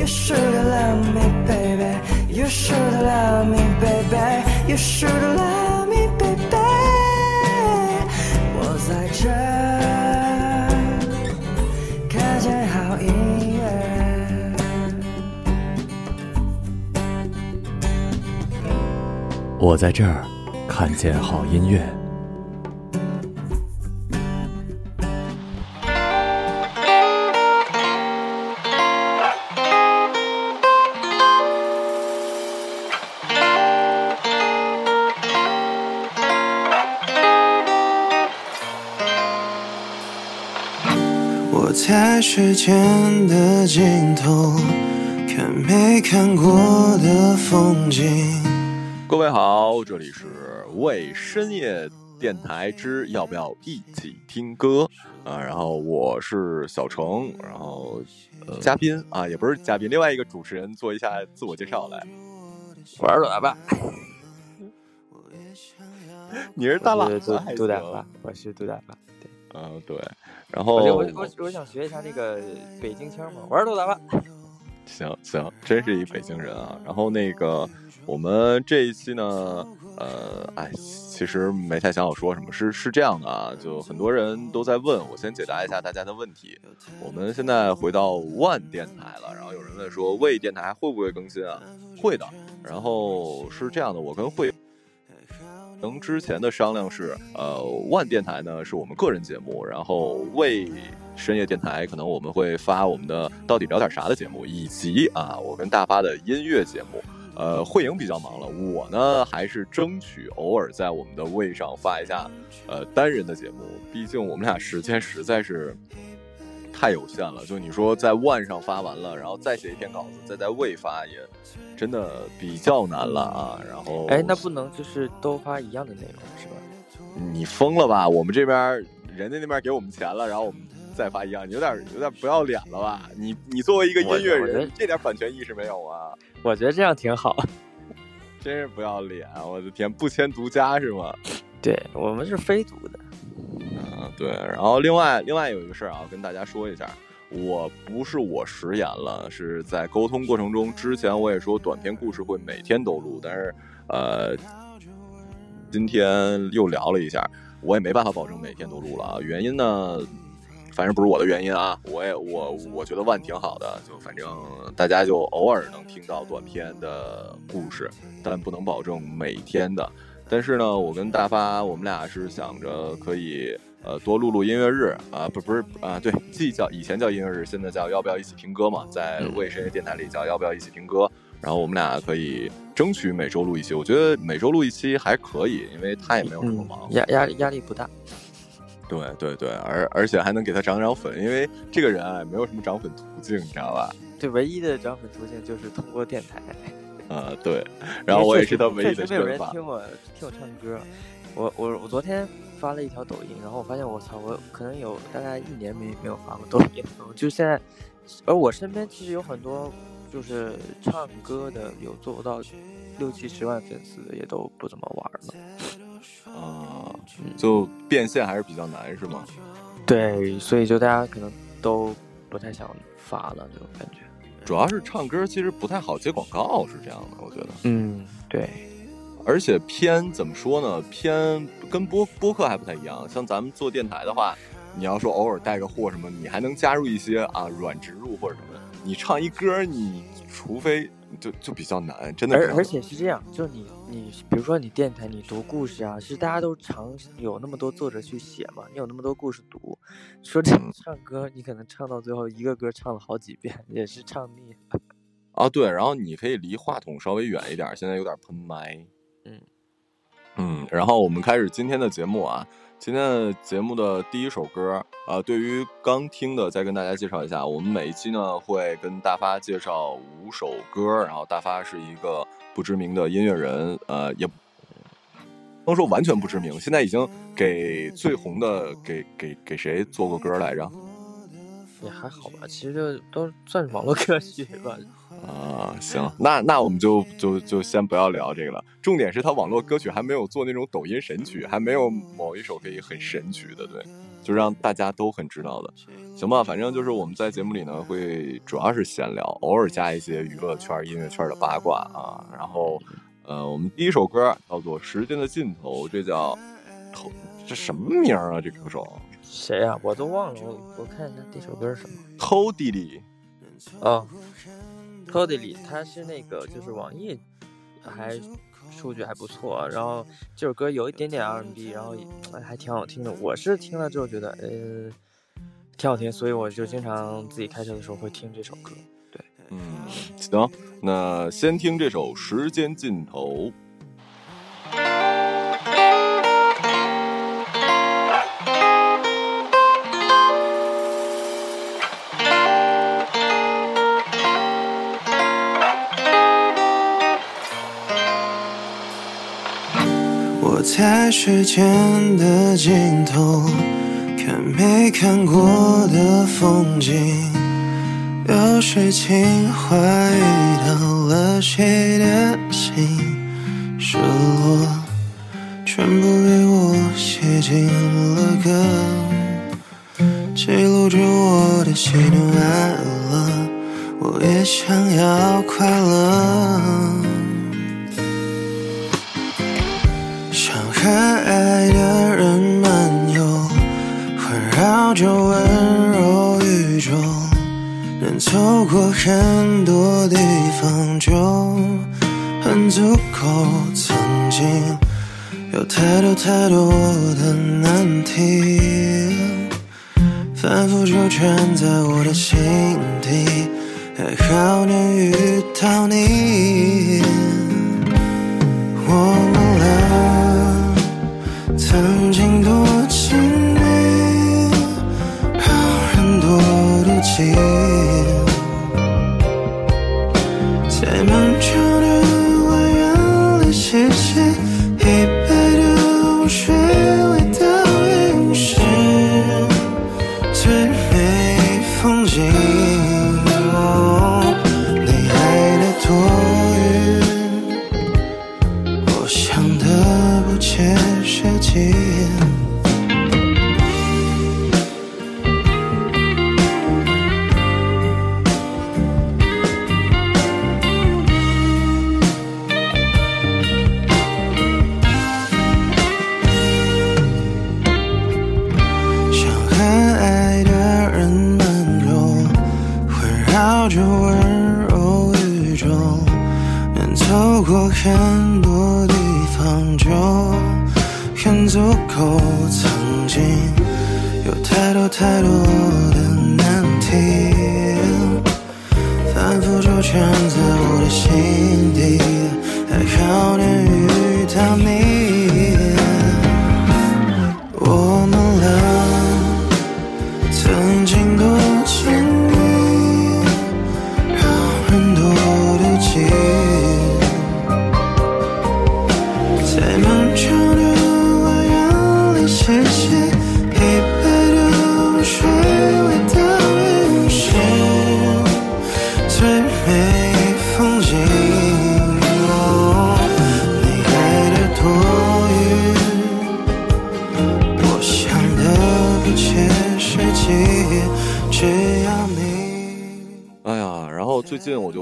You should love me, baby. You should love me, baby. You should love me, baby. 我在这看见好音乐。我在这儿看见好音乐。时间的尽头，看没看过的风景。各位好，这里是为深夜电台之要不要一起听歌啊？然后我是小程，然后、呃、嘉宾啊，也不是嘉宾，另外一个主持人做一下自我介绍来。我是老爸，你是大喇我是杜大爸，我是杜大爸。对，嗯，对。然后我就我我我想学一下那个北京腔嘛，我是杜大发。行行，真是一北京人啊。然后那个，我们这一期呢，呃，哎，其实没太想好说什么，是是这样的啊，就很多人都在问，我先解答一下大家的问题。我们现在回到万电台了，然后有人问说，魏电台会不会更新啊？会的。然后是这样的，我跟会。能之前的商量是，呃，万电台呢是我们个人节目，然后为深夜电台可能我们会发我们的到底聊点啥的节目，以及啊我跟大发的音乐节目。呃，慧颖比较忙了，我呢还是争取偶尔在我们的位上发一下，呃，单人的节目，毕竟我们俩时间实在是太有限了。就你说在万上发完了，然后再写一篇稿子，再在未发也真的比较难了啊。然后，哎，那不能就是都发一样的内容是吧？你疯了吧？我们这边人家那边给我们钱了，然后我们再发一样，你有点有点不要脸了吧？你你作为一个音乐人，这点版权意识没有啊？我觉得这样挺好。真是不要脸！我的天，不签独家是吗？对我们是非独的，嗯，对。然后另外另外有一个事儿啊，跟大家说一下，我不是我食言了，是在沟通过程中，之前我也说短篇故事会每天都录，但是呃，今天又聊了一下，我也没办法保证每天都录了啊。原因呢，反正不是我的原因啊，我也我我觉得万挺好的，就反正大家就偶尔能听到短篇的故事，但不能保证每天的。但是呢，我跟大发我们俩是想着可以呃多录录音乐日啊，不不是啊，对，既叫以前叫音乐日，现在叫要不要一起听歌嘛，在为深夜电台里叫要不要一起听歌。然后我们俩可以争取每周录一期，我觉得每周录一期还可以，因为他也没有什么忙。压压力压力不大。对对对，而而且还能给他涨涨粉，因为这个人啊没有什么涨粉途径，你知道吧？对，唯一的涨粉途径就是通过电台。呃，对，然后我也是他唯一的确实没有。人听我听我唱歌。我我我昨天发了一条抖音，然后我发现我操，我可能有大概一年没没有发过抖音了。就现在，而我身边其实有很多就是唱歌的，有做不到六七十万粉丝的，也都不怎么玩了。啊、就变现还是比较难，是吗？对，所以就大家可能都不太想发了，这种感觉。主要是唱歌其实不太好接广告，是这样的，我觉得。嗯，对，而且偏怎么说呢？偏跟播播客还不太一样。像咱们做电台的话，你要说偶尔带个货什么，你还能加入一些啊软植入或者什么的。你唱一歌，你除非就就比较难，真的。而而且是这样，就你你比如说你电台你读故事啊，是大家都常有那么多作者去写嘛，你有那么多故事读，说这嗯唱歌你可能唱到最后一个歌唱了好几遍，也是唱腻了。啊，对，然后你可以离话筒稍微远一点，现在有点喷麦。嗯嗯，然后我们开始今天的节目啊。今天的节目的第一首歌，呃，对于刚听的，再跟大家介绍一下，我们每一期呢会跟大发介绍五首歌，然后大发是一个不知名的音乐人，呃，也不能说完全不知名，现在已经给最红的给给给谁做过歌来着？也还好吧，其实就都算是网络歌曲吧。啊，行，那那我们就就就先不要聊这个了。重点是他网络歌曲还没有做那种抖音神曲，还没有某一首可以很神曲的，对，就让大家都很知道的。行吧，反正就是我们在节目里呢会主要是闲聊，偶尔加一些娱乐圈、音乐圈的八卦啊。然后，呃，我们第一首歌叫做《时间的尽头》，这叫头，这什么名啊？这歌手谁呀？我都忘了，我我看一下这首歌是什么。偷弟弟啊。O d y 它是那个就是网易还数据还不错，然后这首歌有一点点 R&B，然后还挺好听的。我是听了之后觉得呃挺好听，所以我就经常自己开车的时候会听这首歌。对，嗯，行，那先听这首《时间尽头》。在时间的尽头，看没看过的风景。有时情话遇到了谁的心，失落全部被我写进了歌，记录着我的喜怒哀乐。我也想要快乐。可爱的人漫游，环绕着温柔宇宙，能走过很多地方就很足够。曾经有太多太多的难题，反复纠缠在我的心底，还好能遇到你。我们。曾经多亲密，让人多妒忌，天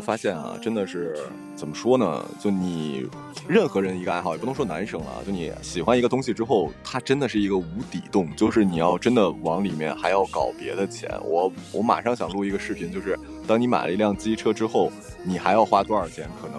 发现啊，真的是怎么说呢？就你任何人一个爱好，也不能说男生啊，就你喜欢一个东西之后，它真的是一个无底洞，就是你要真的往里面还要搞别的钱。我我马上想录一个视频，就是当你买了一辆机车之后，你还要花多少钱，可能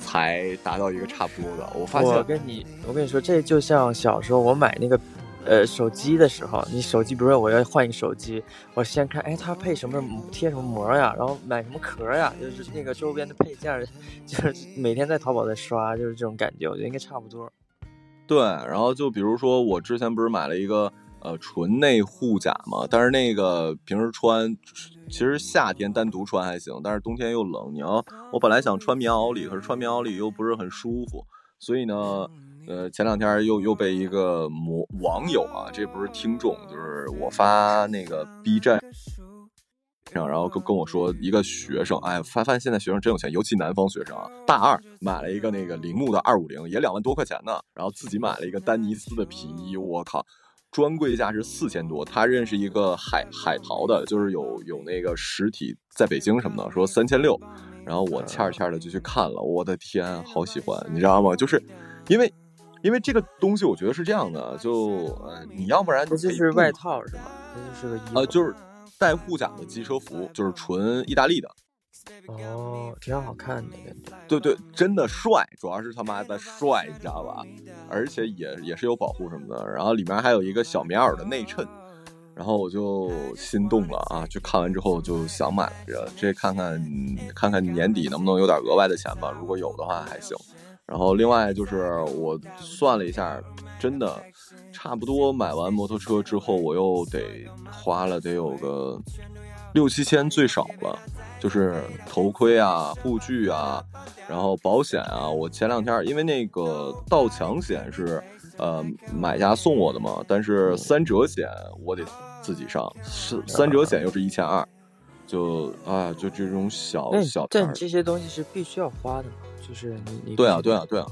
才达到一个差不多的。我发现，我跟你我跟你说，这就像小时候我买那个。呃，手机的时候，你手机，比如说我要换一个手机，我先看，哎，它配什么贴什么膜呀，然后买什么壳呀，就是那个周边的配件，就是每天在淘宝在刷，就是这种感觉，我觉得应该差不多。对，然后就比如说我之前不是买了一个呃纯内护甲嘛，但是那个平时穿，其实夏天单独穿还行，但是冬天又冷，你要我本来想穿棉袄里，可是穿棉袄里又不是很舒服，所以呢。呃，前两天又又被一个模网友啊，这不是听众，就是我发那个 B 站。上，然后跟跟我说一个学生，哎，发发现现在学生真有钱，尤其南方学生啊，大二买了一个那个铃木的二五零，也两万多块钱呢，然后自己买了一个丹尼斯的皮衣，我靠，专柜价是四千多。他认识一个海海淘的，就是有有那个实体在北京什么的，说三千六，然后我欠儿欠儿的就去看了，我的天，好喜欢，你知道吗？就是因为。因为这个东西，我觉得是这样的，就呃，你要不然这就是外套是吗？那就是个衣服呃，就是带护甲的机车服，就是纯意大利的。哦，挺好看的感觉。对对，真的帅，主要是他妈的帅，你知道吧？而且也也是有保护什么的，然后里面还有一个小棉袄的内衬，然后我就心动了啊！就看完之后就想买着，这看看看看年底能不能有点额外的钱吧，如果有的话还行。然后另外就是我算了一下，真的差不多买完摩托车之后，我又得花了得有个六七千最少了，就是头盔啊、护具啊，然后保险啊。我前两天因为那个盗抢险是呃买家送我的嘛，但是三者险我得自己上，是三者险又是一千二，就啊就这种小小。但这些东西是必须要花的吗？就是你你对啊对啊对啊，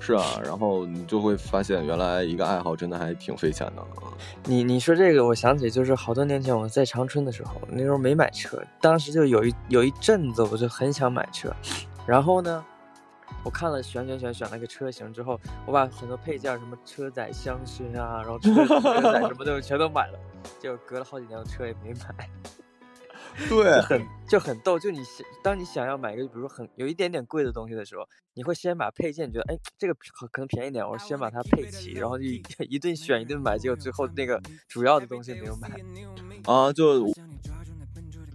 是啊，然后你就会发现原来一个爱好真的还挺费钱的啊。你你说这个，我想起就是好多年前我在长春的时候，那时候没买车，当时就有一有一阵子我就很想买车，然后呢，我看了选选选选了个车型之后，我把很多配件什么车载香薰啊，然后车车载什么的全都买了，结果隔了好几年车也没买。对，很就很逗。就你想，当你想要买一个，比如说很有一点点贵的东西的时候，你会先把配件，觉得哎，这个可可能便宜点，我先把它配齐，然后就 一顿选一顿买，结果最后那个主要的东西没有买。啊，就。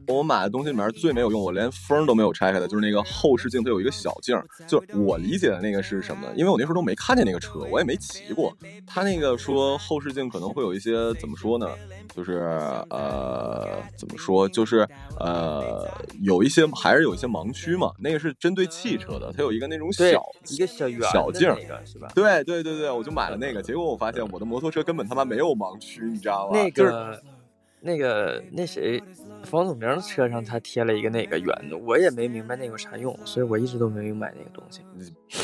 我买的东西里面最没有用，我连封都没有拆开的，就是那个后视镜，它有一个小镜。就我理解的那个是什么？因为我那时候都没看见那个车，我也没骑过。他那个说后视镜可能会有一些怎么说呢？就是呃，怎么说？就是呃，有一些还是有一些盲区嘛。那个是针对汽车的，它有一个那种小一个小圆小镜，是吧？对对对对，我就买了那个。结果我发现我的摩托车根本他妈没有盲区，你知道吗？那个。那个那谁，房祖名的车上他贴了一个那个圆的，我也没明白那有啥用，所以我一直都没有买那个东西。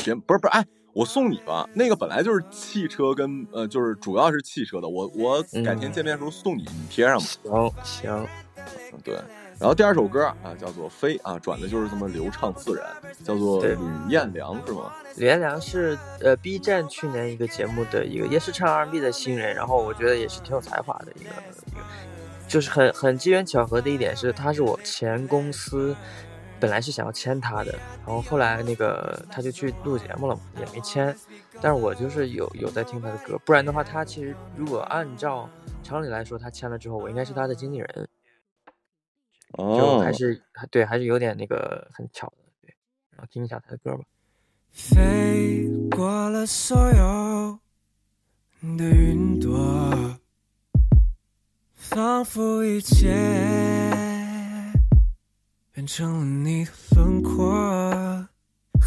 别不是不是，哎，我送你吧，那个本来就是汽车跟呃，就是主要是汽车的，我我改天见面的时候送你，你贴上吧。行行，对。然后第二首歌啊，叫做《飞》啊，转的就是这么流畅自然，叫做吕彦良是吗？吕彦良是呃 B 站去年一个节目的一个，也是唱 R&B 的新人，然后我觉得也是挺有才华的一个一个。就是很很机缘巧合的一点是，他是我前公司本来是想要签他的，然后后来那个他就去录节目了嘛，也没签。但是我就是有有在听他的歌，不然的话，他其实如果按照常理来说，他签了之后，我应该是他的经纪人。哦，还是对，还是有点那个很巧的。对，然后听一下他的歌吧。飞过了所有的云朵。仿佛一切变成了你的轮廓，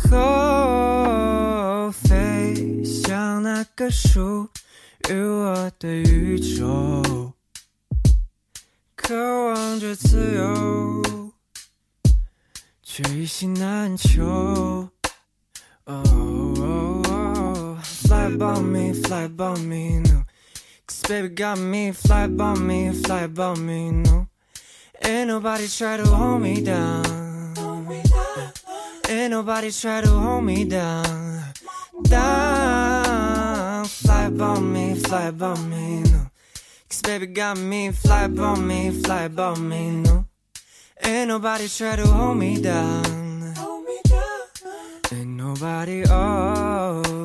哦，飞向那个属于我的宇宙，渴望着自由，却一心难求。Fly by me, fly by me. Baby got me, fly by me, fly above me, no. Ain't nobody try to hold me down. Ain't nobody try to hold me down. Down, fly by me, fly by me, no. Cause baby got me, fly by me, fly above me, no. Ain't nobody try to hold me down. Ain't nobody, oh.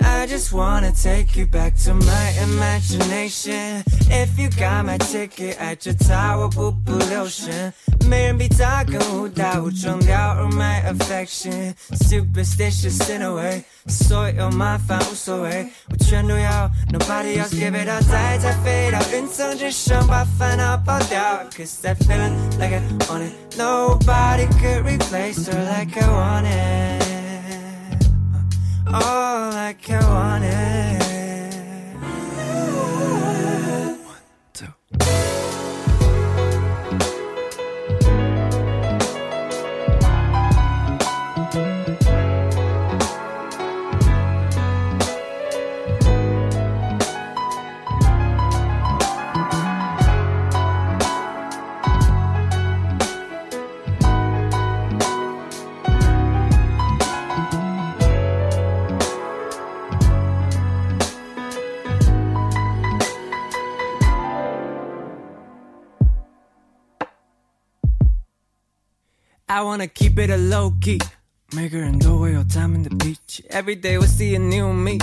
I just wanna take you back to my imagination. If you got my ticket at your tower, 不不留神，没人比他更忽大忽重掉入 my affection. Superstitious in a way，所有麻烦无所谓，我全都要。Nobody else give it up，再再飞到云层之上，把烦恼抛掉。Cause that feeling like I want it, nobody could replace her like I want it all I wanted. I wanna keep it a low key. Make her enjoy your time in the beach. Every day we see a new me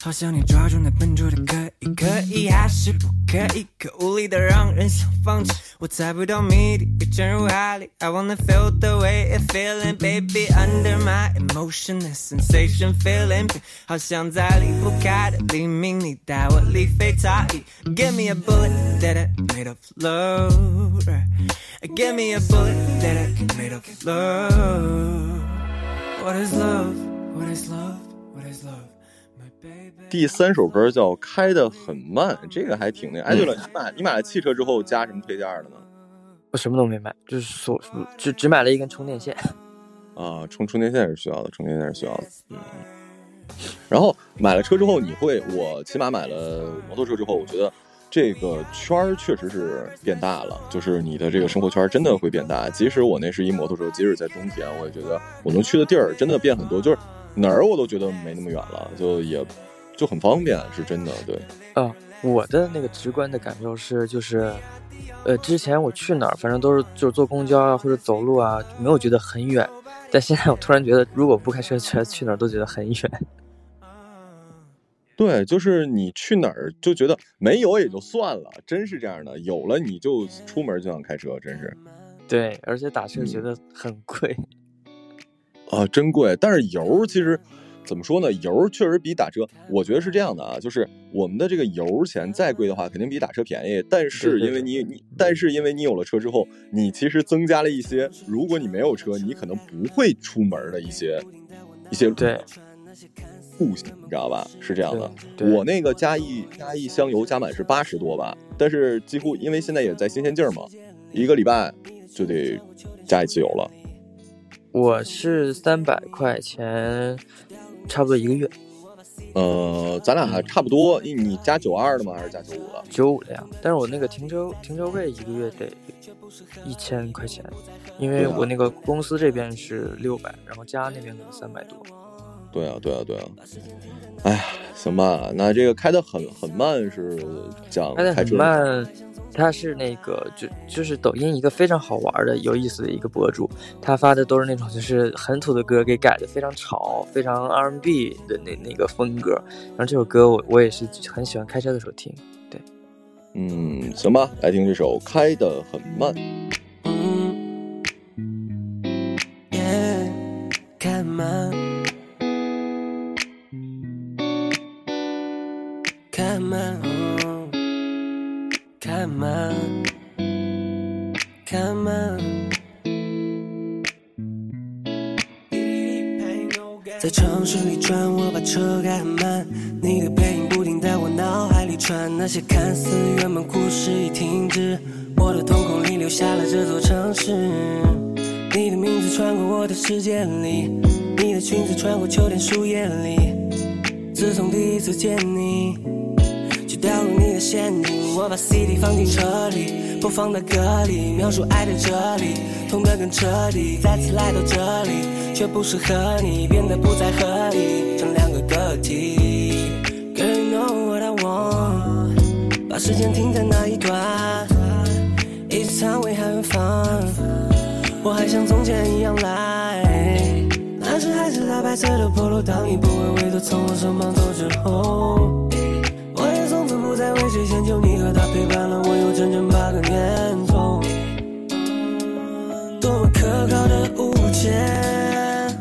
好像你抓住那笨拙的可以，可以还是不可以？可无力的让人想放弃。我猜不到谜底，也沉入海里。I wanna feel the way it feeling, baby. Under my emotion, the sensation feeling. 好像在离不开的黎明，你带我离飞差异。Give me a bullet that I made of love. Give me a bullet that I made of love. What is love? What is love? 第三首歌叫《开得很慢》，这个还挺那。哎，对了，你买你买了汽车之后加什么配件的呢？我什么都没买，就是所只只买了一根充电线。啊，充充电线是需要的，充电线是需要的。嗯。然后买了车之后，你会，我起码买了摩托车之后，我觉得这个圈儿确实是变大了，就是你的这个生活圈真的会变大。即使我那是一摩托车，即使在冬天，我也觉得我能去的地儿真的变很多，就是哪儿我都觉得没那么远了，就也就很方便，是真的。对，啊，我的那个直观的感受是，就是，呃，之前我去哪儿，反正都是就是坐公交啊或者走路啊，没有觉得很远。但现在我突然觉得，如果不开车去去哪儿都觉得很远。对，就是你去哪儿就觉得没有也就算了，真是这样的。有了你就出门就想开车，真是。对，而且打车觉得很贵。啊，真贵！但是油其实怎么说呢？油确实比打车，我觉得是这样的啊，就是我们的这个油钱再贵的话，肯定比打车便宜。但是因为你你，但是因为你有了车之后，你其实增加了一些，如果你没有车，你可能不会出门的一些一些对步行，你知道吧？是这样的。我那个加一加一箱油加满是八十多吧，但是几乎因为现在也在新鲜劲儿嘛，一个礼拜就得加一次油了。我是三百块钱，差不多一个月，呃，咱俩还差不多，你你加九二的吗？还是加九五的？九五的呀。但是我那个停车停车位一个月得一千块钱，因为我那个公司这边是六百，然后家那边可能三百多。对啊，对啊，对啊。哎呀，行吧，那这个开的很很慢是讲开的很慢，他是那个就就是抖音一个非常好玩的、有意思的一个博主，他发的都是那种就是很土的歌，给改的非常潮、非常 R&B 的那那个风格。然后这首歌我我也是很喜欢开车的时候听。对嗯，行吧，来听这首开的很慢。嗯，Yeah，开慢，在城市里转，我把车开很慢，你的背影不停在我脑海里穿。那些看似圆满故事已停止，我的瞳孔里留下了这座城市。你的名字穿过我的世界里，你的裙子穿过秋天树叶里。自从第一次见你，就掉入你的陷阱。我把 CD 放进车里，播放的歌里，描述爱的哲理，痛得更彻底。再次来到这里，却不适合你，变得不再合理，成两个个体。Girl, you know what I want，把时间停在那一段，一直藏未远方。我还像从前一样来。那时还是大白色的 polo，当你不为为多从我身旁走之后，不再为谁迁就，你和他陪伴了我有整整八个年头，多么可靠的物件，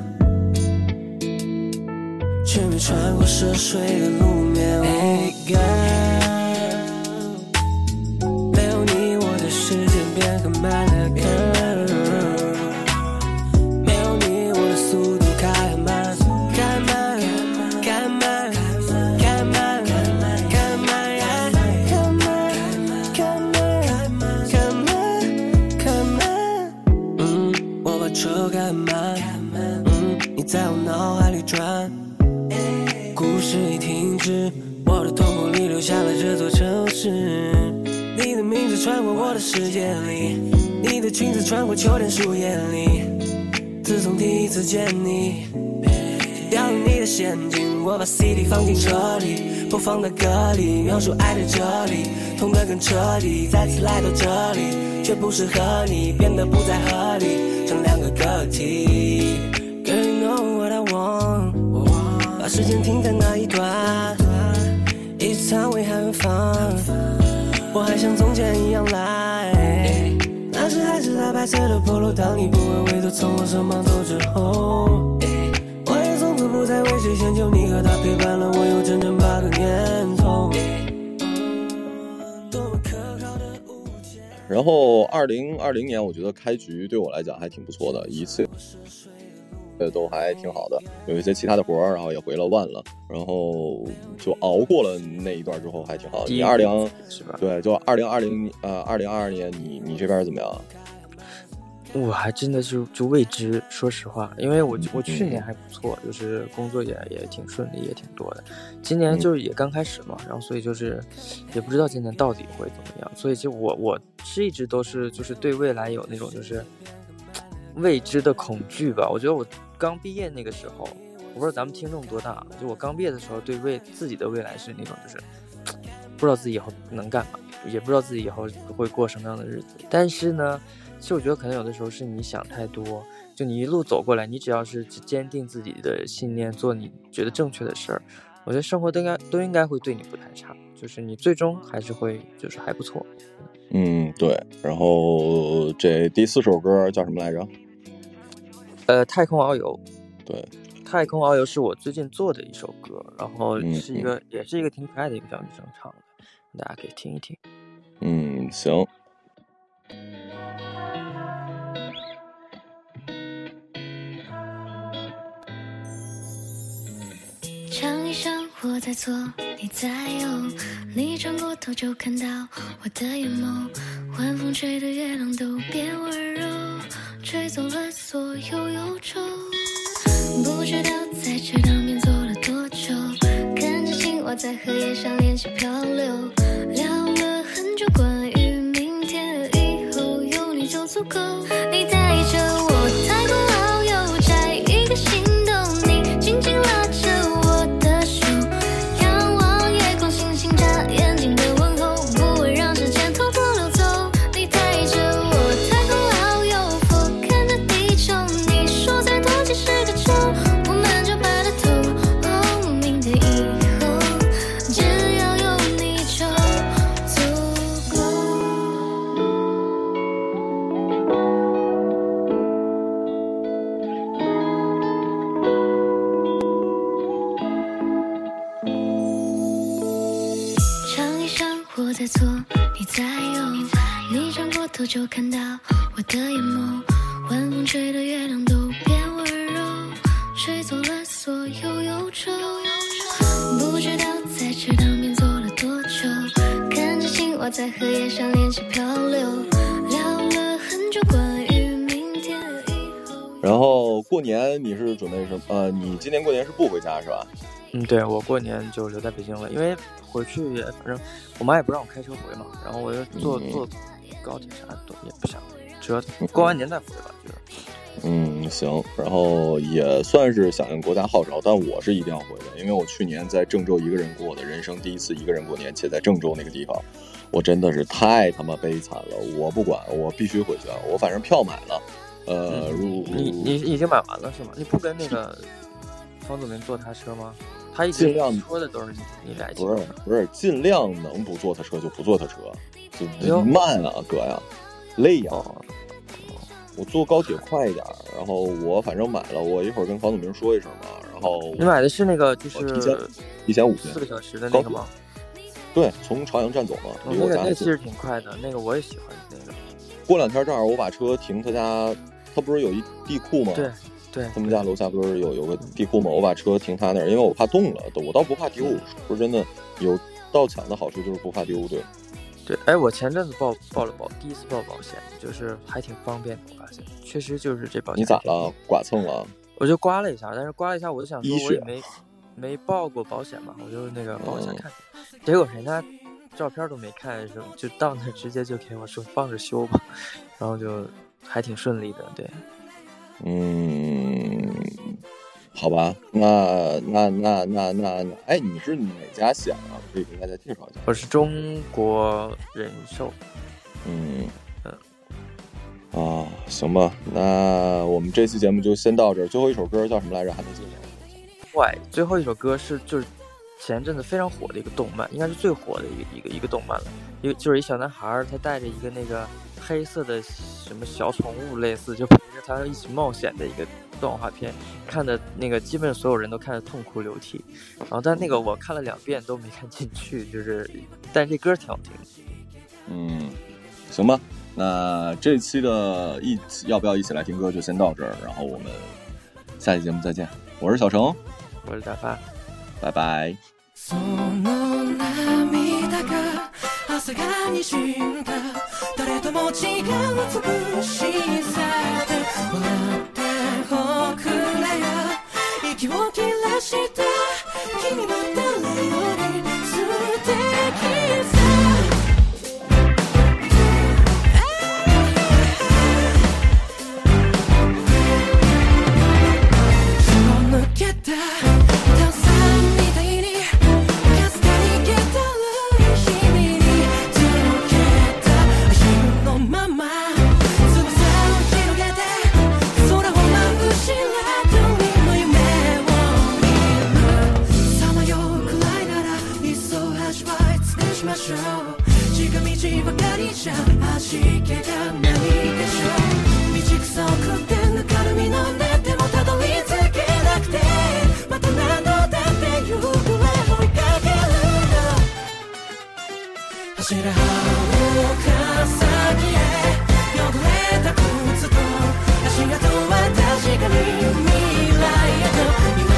却没穿过涉水的路面。在我脑海里转，故事已停止，我的瞳孔里留下了这座城市。你的名字穿过我的世界里，你的裙子穿过秋天树叶里。自从第一次见你，掉入你的陷阱。我把 CD 放进车里，播放的歌里，描述爱的哲理，痛得更彻底。再次来到这里，却不适合你，变得不再合理，成两个个体。Wow wow 把时间停在那一段，Each time we having fun。我还像从前一样来，那时还是那白色的 polo。当你不问回头，从我身旁走之后，我也从此不再为谁迁就。你和他陪伴了我有整整八个年头。然后二零二零年，我觉得开局对我来讲还挺不错的，一次呃都还挺好的，有一些其他的活儿，然后也回了万了，然后就熬过了那一段之后还挺好的。你二零？对，就二零二零呃二零二二年你你这边怎么样？我还真的是就未知，说实话，因为我我去嗯年还不错，就是工作也也挺顺利，也挺多的。今年就是也刚开始嘛，然后所以就是也不知道今年到底会怎么样，所以就我我是一直都是就是对未来有那种就是未知的恐惧吧。我觉得我刚毕业那个时候，我不知道咱们听众多大，就我刚毕业的时候，对未自己的未来是那种就是 不知道自己以后能干嘛，也不知道自己以后会过什么样的日子。但是呢，其实我觉得可能有的时候是你想太多，就你一路走过来，你只要是坚定自己的信念，做你觉得正确的事儿，我觉得生活都应该都应该会对你不太差，就是你最终还是会就是还不错。嗯，对。然后这第四首歌叫什么来着？呃，太空遨游，对，太空遨游是我最近做的一首歌，然后嗯是一个、也是一个挺可爱的一个小女生唱的，大家可以听一听。嗯，行。想一想，我在左，你在右，你转过头就看到我的眼眸，晚风吹得月亮都变温柔，吹走了所有忧愁。不知道在池塘边坐了多久，看着青蛙在荷叶上练习漂流，想，我在左，你在右，你转过头就看到我的眼眸，晚风吹的月亮都变温柔，吹走了所有忧愁。不知道在池塘边坐了多久，看着青蛙在荷叶上练习漂流，聊了很久关于明天和以后。然后过年你是准备什么？呃，你今年过年是不回家是吧？嗯，对我过年就留在北京了，因为回去也反正我妈也不让我开车回嘛，然后我就坐嗯坐高铁啥的都也不想折腾，过完年再回吧，觉得。嗯，行。然后也算是响应国家号召，但我是一定要回的，因为我去年在郑州一个人过的人生第一次一个人过年，且在郑州那个地方，我真的是太他妈悲惨了。我不管，我必须回去。啊！我反正票买了，呃，如嗯你你已经买完了是吗？你不跟那个方祖林坐他车吗？他一直尽量说的都是你你俩一起不是不是，尽量能不坐他车就不坐他车，就慢啊，哥呀，累呀、哦，我坐高铁快一点，然后我反正买了，我一会儿跟房祖名说一声吧。然后你买的是那个就是提前是提前五天四，个小时的那个吗？对，从朝阳站走嘛，我家还近。个那其实挺快的，那个我也喜欢那个。过两天正好我把车停他家，他不是有一地库吗？对对，他们家楼下不是有有个地库吗？我把车停他那儿，因为我怕冻了，我倒不怕丢。说真的，有盗抢的好处就是不怕丢，对。对，哎，我前阵子报报了保，第一次报保险，就是还挺方便的。我发现，确实就是这保险。你咋？了？剐蹭了？我就刮了一下，但是刮了一下，我就想说我也没没报过保险嘛，我就那个报一下嗯看。结果人家照片都没看，是就到那直接就给我说放着修吧，然后就还挺顺利的。对，嗯，好吧，那那那那那那，哎，你是哪家险啊？可以给大家介绍一下。我是中国人寿。嗯嗯。啊，行吧，那我们这期节目就先到这儿。最后一首歌叫什么来着？还没介绍。坏，最后一首歌是就是前阵子非常火的一个动漫，应该是最火的一个一个一个动漫了。一个就是一小男孩，他带着一个那个黑色的什么小宠物，类似就陪着他一起冒险的一个动画片，看的那个基本所有人都看得痛哭流涕。然后但那个我看了两遍都没看进去，就是但这歌挺好听。嗯，行吧，那这期的一起要不要一起来听歌就先到这儿，然后我们下期节目再见。我是小程，我是大发，拜拜。その涙が朝がにじんだ誰とも違う美しさで笑っておくれよ息を切らした 走れはるか先へ汚れた靴と足跡は確かに未来へと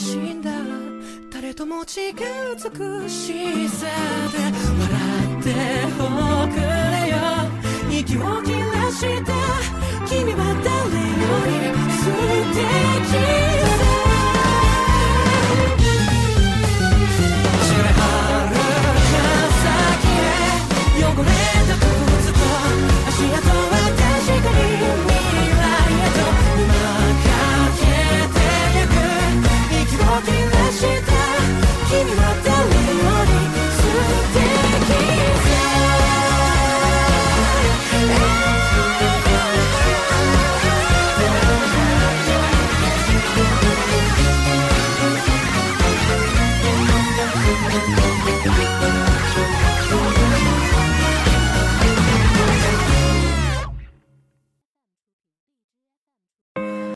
しいんだ。誰とも違う美しさで。笑っておくれよ。息を切らして。君は誰より素敵。さ汚れた靴と足跡は確かに。君は